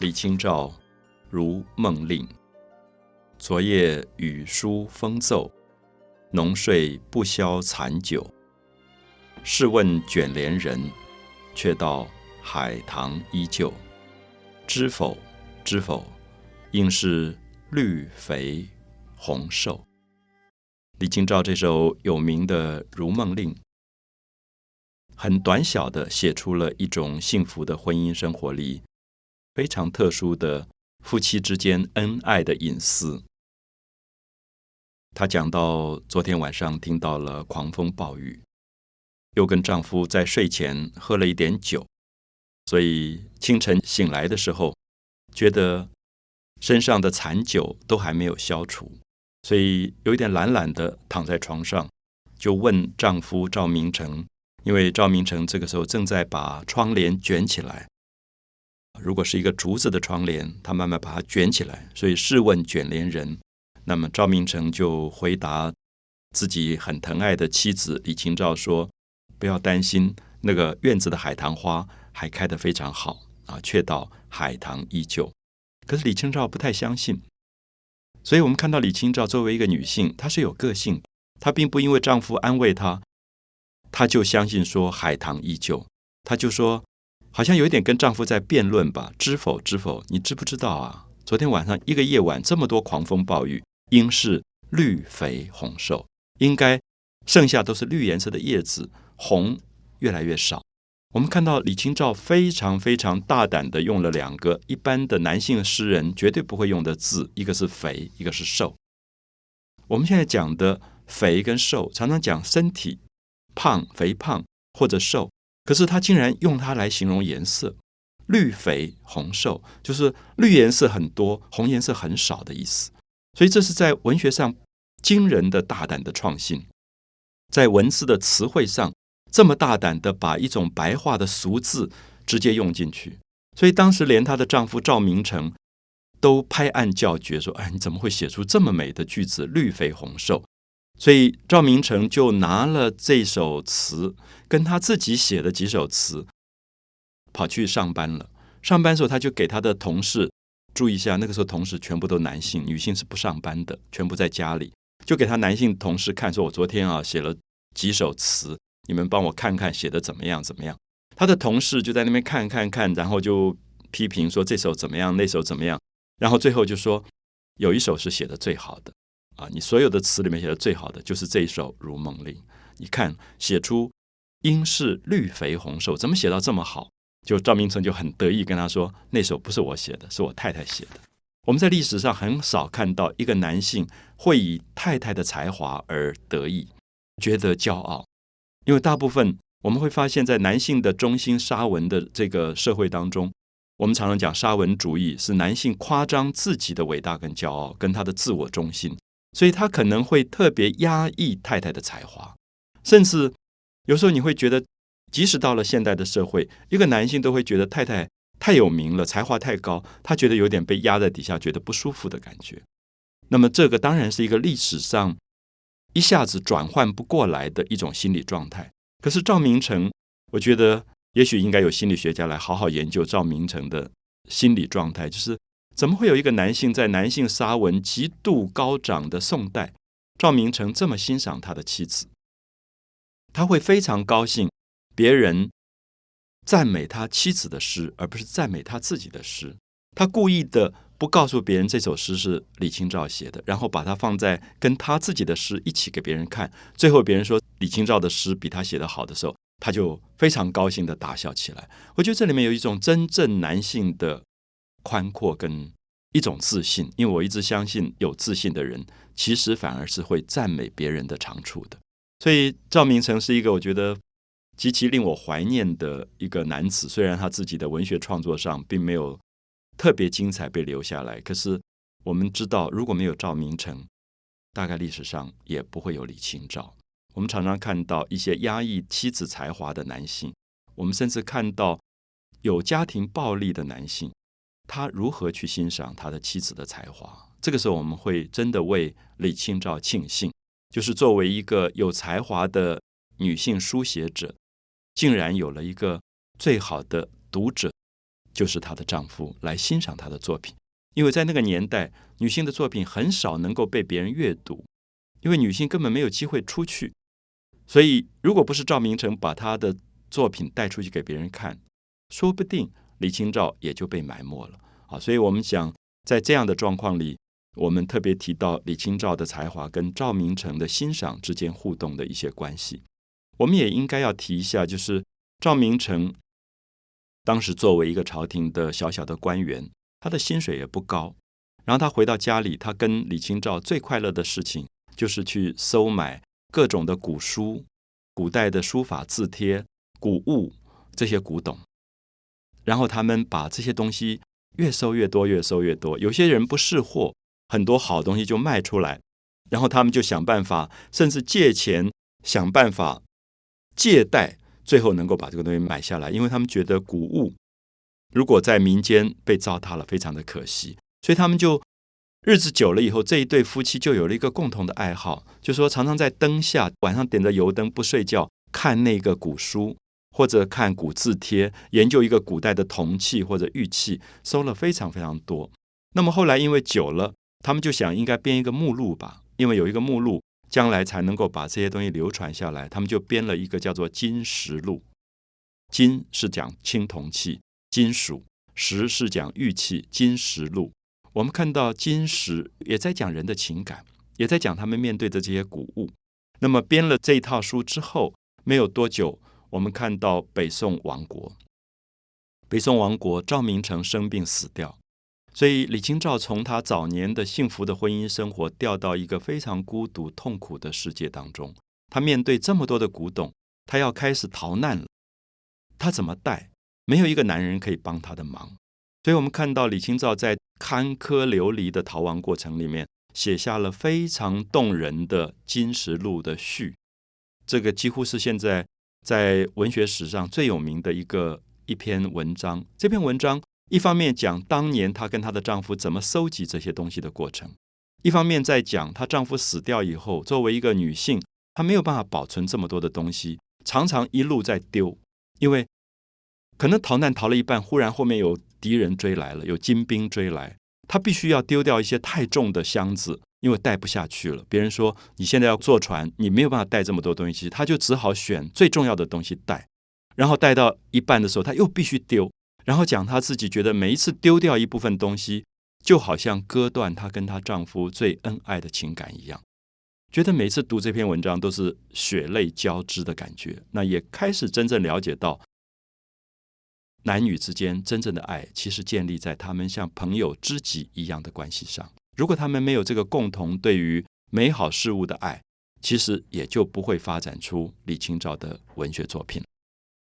李清照如梦令。昨夜雨疏风骤，浓睡不消残酒。试问卷帘人，却道海棠依旧。知否？知否？应是绿肥红瘦。李清照这首有名的《如梦令》，很短小的写出了一种幸福的婚姻生活里非常特殊的夫妻之间恩爱的隐私。她讲到昨天晚上听到了狂风暴雨，又跟丈夫在睡前喝了一点酒，所以清晨醒来的时候，觉得身上的残酒都还没有消除。所以有一点懒懒的躺在床上，就问丈夫赵明诚，因为赵明诚这个时候正在把窗帘卷起来。如果是一个竹子的窗帘，他慢慢把它卷起来。所以试问卷帘人，那么赵明诚就回答自己很疼爱的妻子李清照说：“不要担心，那个院子的海棠花还开得非常好啊，却道海棠依旧。”可是李清照不太相信。所以，我们看到李清照作为一个女性，她是有个性。她并不因为丈夫安慰她，她就相信说海棠依旧。她就说，好像有一点跟丈夫在辩论吧？知否？知否？你知不知道啊？昨天晚上一个夜晚，这么多狂风暴雨，应是绿肥红瘦，应该剩下都是绿颜色的叶子，红越来越少。我们看到李清照非常非常大胆的用了两个一般的男性诗人绝对不会用的字，一个是肥，一个是瘦。我们现在讲的肥跟瘦，常常讲身体胖、肥胖或者瘦，可是他竟然用它来形容颜色，绿肥红瘦，就是绿颜色很多，红颜色很少的意思。所以这是在文学上惊人的大胆的创新，在文字的词汇上。这么大胆的把一种白话的俗字直接用进去，所以当时连她的丈夫赵明诚都拍案叫绝，说：“哎，你怎么会写出这么美的句子？绿肥红瘦。”所以赵明诚就拿了这首词，跟他自己写的几首词，跑去上班了。上班时候，他就给他的同事注意一下，那个时候同事全部都男性，女性是不上班的，全部在家里，就给他男性同事看，说：“我昨天啊写了几首词。”你们帮我看看写的怎么样？怎么样？他的同事就在那边看看看，然后就批评说这首怎么样，那首怎么样？然后最后就说有一首是写的最好的啊！你所有的词里面写的最好的就是这一首《如梦令》。你看写出应是绿肥红瘦，怎么写到这么好？就赵明诚就很得意跟他说，那首不是我写的，是我太太写的。我们在历史上很少看到一个男性会以太太的才华而得意，觉得骄傲。因为大部分我们会发现，在男性的中心沙文的这个社会当中，我们常常讲沙文主义是男性夸张自己的伟大跟骄傲，跟他的自我中心，所以他可能会特别压抑太太的才华，甚至有时候你会觉得，即使到了现代的社会，一个男性都会觉得太太太有名了，才华太高，他觉得有点被压在底下，觉得不舒服的感觉。那么这个当然是一个历史上。一下子转换不过来的一种心理状态。可是赵明诚，我觉得也许应该有心理学家来好好研究赵明诚的心理状态。就是怎么会有一个男性在男性沙文极度高涨的宋代，赵明诚这么欣赏他的妻子，他会非常高兴别人赞美他妻子的诗，而不是赞美他自己的诗。他故意的。不告诉别人这首诗是李清照写的，然后把它放在跟他自己的诗一起给别人看，最后别人说李清照的诗比他写的好的时候，他就非常高兴的大笑起来。我觉得这里面有一种真正男性的宽阔跟一种自信，因为我一直相信有自信的人其实反而是会赞美别人的长处的。所以赵明诚是一个我觉得极其令我怀念的一个男子，虽然他自己的文学创作上并没有。特别精彩被留下来，可是我们知道，如果没有赵明诚，大概历史上也不会有李清照。我们常常看到一些压抑妻子才华的男性，我们甚至看到有家庭暴力的男性，他如何去欣赏他的妻子的才华？这个时候，我们会真的为李清照庆幸，就是作为一个有才华的女性书写者，竟然有了一个最好的读者。就是她的丈夫来欣赏她的作品，因为在那个年代，女性的作品很少能够被别人阅读，因为女性根本没有机会出去，所以如果不是赵明诚把他的作品带出去给别人看，说不定李清照也就被埋没了啊。所以我们讲，在这样的状况里，我们特别提到李清照的才华跟赵明诚的欣赏之间互动的一些关系。我们也应该要提一下，就是赵明诚当时作为一个朝廷的小小的官员，他的薪水也不高。然后他回到家里，他跟李清照最快乐的事情就是去收买各种的古书、古代的书法字帖、古物这些古董。然后他们把这些东西越收越多，越收越多。有些人不识货，很多好东西就卖出来。然后他们就想办法，甚至借钱想办法。借贷，最后能够把这个东西买下来，因为他们觉得古物如果在民间被糟蹋了，非常的可惜，所以他们就日子久了以后，这一对夫妻就有了一个共同的爱好，就说常常在灯下晚上点着油灯不睡觉，看那个古书或者看古字帖，研究一个古代的铜器或者玉器，收了非常非常多。那么后来因为久了，他们就想应该编一个目录吧，因为有一个目录。将来才能够把这些东西流传下来，他们就编了一个叫做《金石录》。金是讲青铜器、金属；石是讲玉器，《金石录》。我们看到金石也在讲人的情感，也在讲他们面对的这些古物。那么编了这一套书之后，没有多久，我们看到北宋亡国。北宋亡国，赵明诚生病死掉。所以李清照从她早年的幸福的婚姻生活掉到一个非常孤独痛苦的世界当中。她面对这么多的古董，她要开始逃难了。她怎么带？没有一个男人可以帮她的忙。所以我们看到李清照在坎坷流离的逃亡过程里面，写下了非常动人的《金石录》的序。这个几乎是现在在文学史上最有名的一个一篇文章。这篇文章。一方面讲当年她跟她的丈夫怎么收集这些东西的过程，一方面在讲她丈夫死掉以后，作为一个女性，她没有办法保存这么多的东西，常常一路在丢，因为可能逃难逃了一半，忽然后面有敌人追来了，有金兵追来，她必须要丢掉一些太重的箱子，因为带不下去了。别人说你现在要坐船，你没有办法带这么多东西，她就只好选最重要的东西带，然后带到一半的时候，她又必须丢。然后讲她自己觉得每一次丢掉一部分东西，就好像割断她跟她丈夫最恩爱的情感一样，觉得每次读这篇文章都是血泪交织的感觉。那也开始真正了解到，男女之间真正的爱，其实建立在他们像朋友、知己一样的关系上。如果他们没有这个共同对于美好事物的爱，其实也就不会发展出李清照的文学作品。